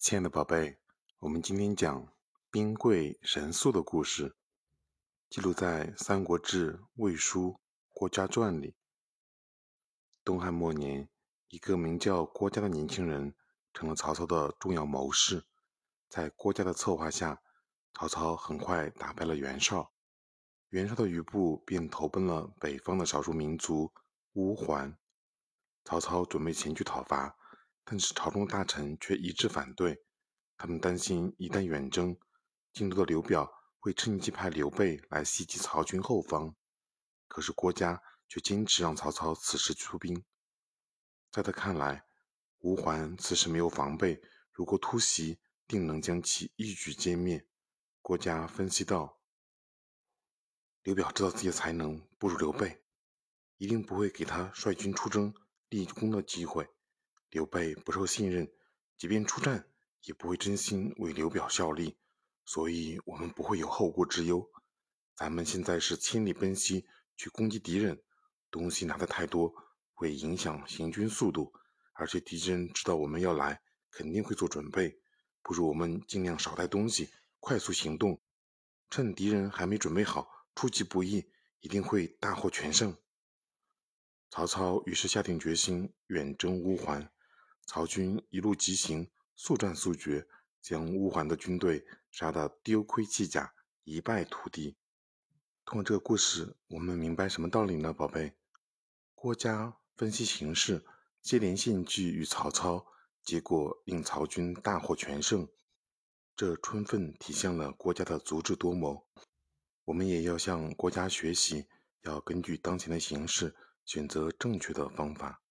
亲爱的宝贝，我们今天讲兵贵神速的故事，记录在《三国志·魏书·郭嘉传》里。东汉末年，一个名叫郭嘉的年轻人成了曹操的重要谋士。在郭嘉的策划下，曹操很快打败了袁绍，袁绍的余部便投奔了北方的少数民族乌桓。曹操准备前去讨伐。但是朝中大臣却一致反对，他们担心一旦远征，京都的刘表会趁机派刘备来袭击曹军后方。可是郭嘉却坚持让曹操此时出兵。在他看来，吴桓此时没有防备，如果突袭，定能将其一举歼灭。郭嘉分析道：“刘表知道自己的才能不如刘备，一定不会给他率军出征立功的机会。”刘备不受信任，即便出战，也不会真心为刘表效力，所以我们不会有后顾之忧。咱们现在是千里奔袭去攻击敌人，东西拿的太多会影响行军速度，而且敌人知道我们要来，肯定会做准备。不如我们尽量少带东西，快速行动，趁敌人还没准备好，出其不意，一定会大获全胜。曹操于是下定决心远征乌桓。曹军一路急行，速战速决，将乌桓的军队杀得丢盔弃甲，一败涂地。通过这个故事，我们明白什么道理呢，宝贝？郭嘉分析形势，接连献计与曹操，结果令曹军大获全胜，这充分体现了郭嘉的足智多谋。我们也要向郭嘉学习，要根据当前的形势，选择正确的方法。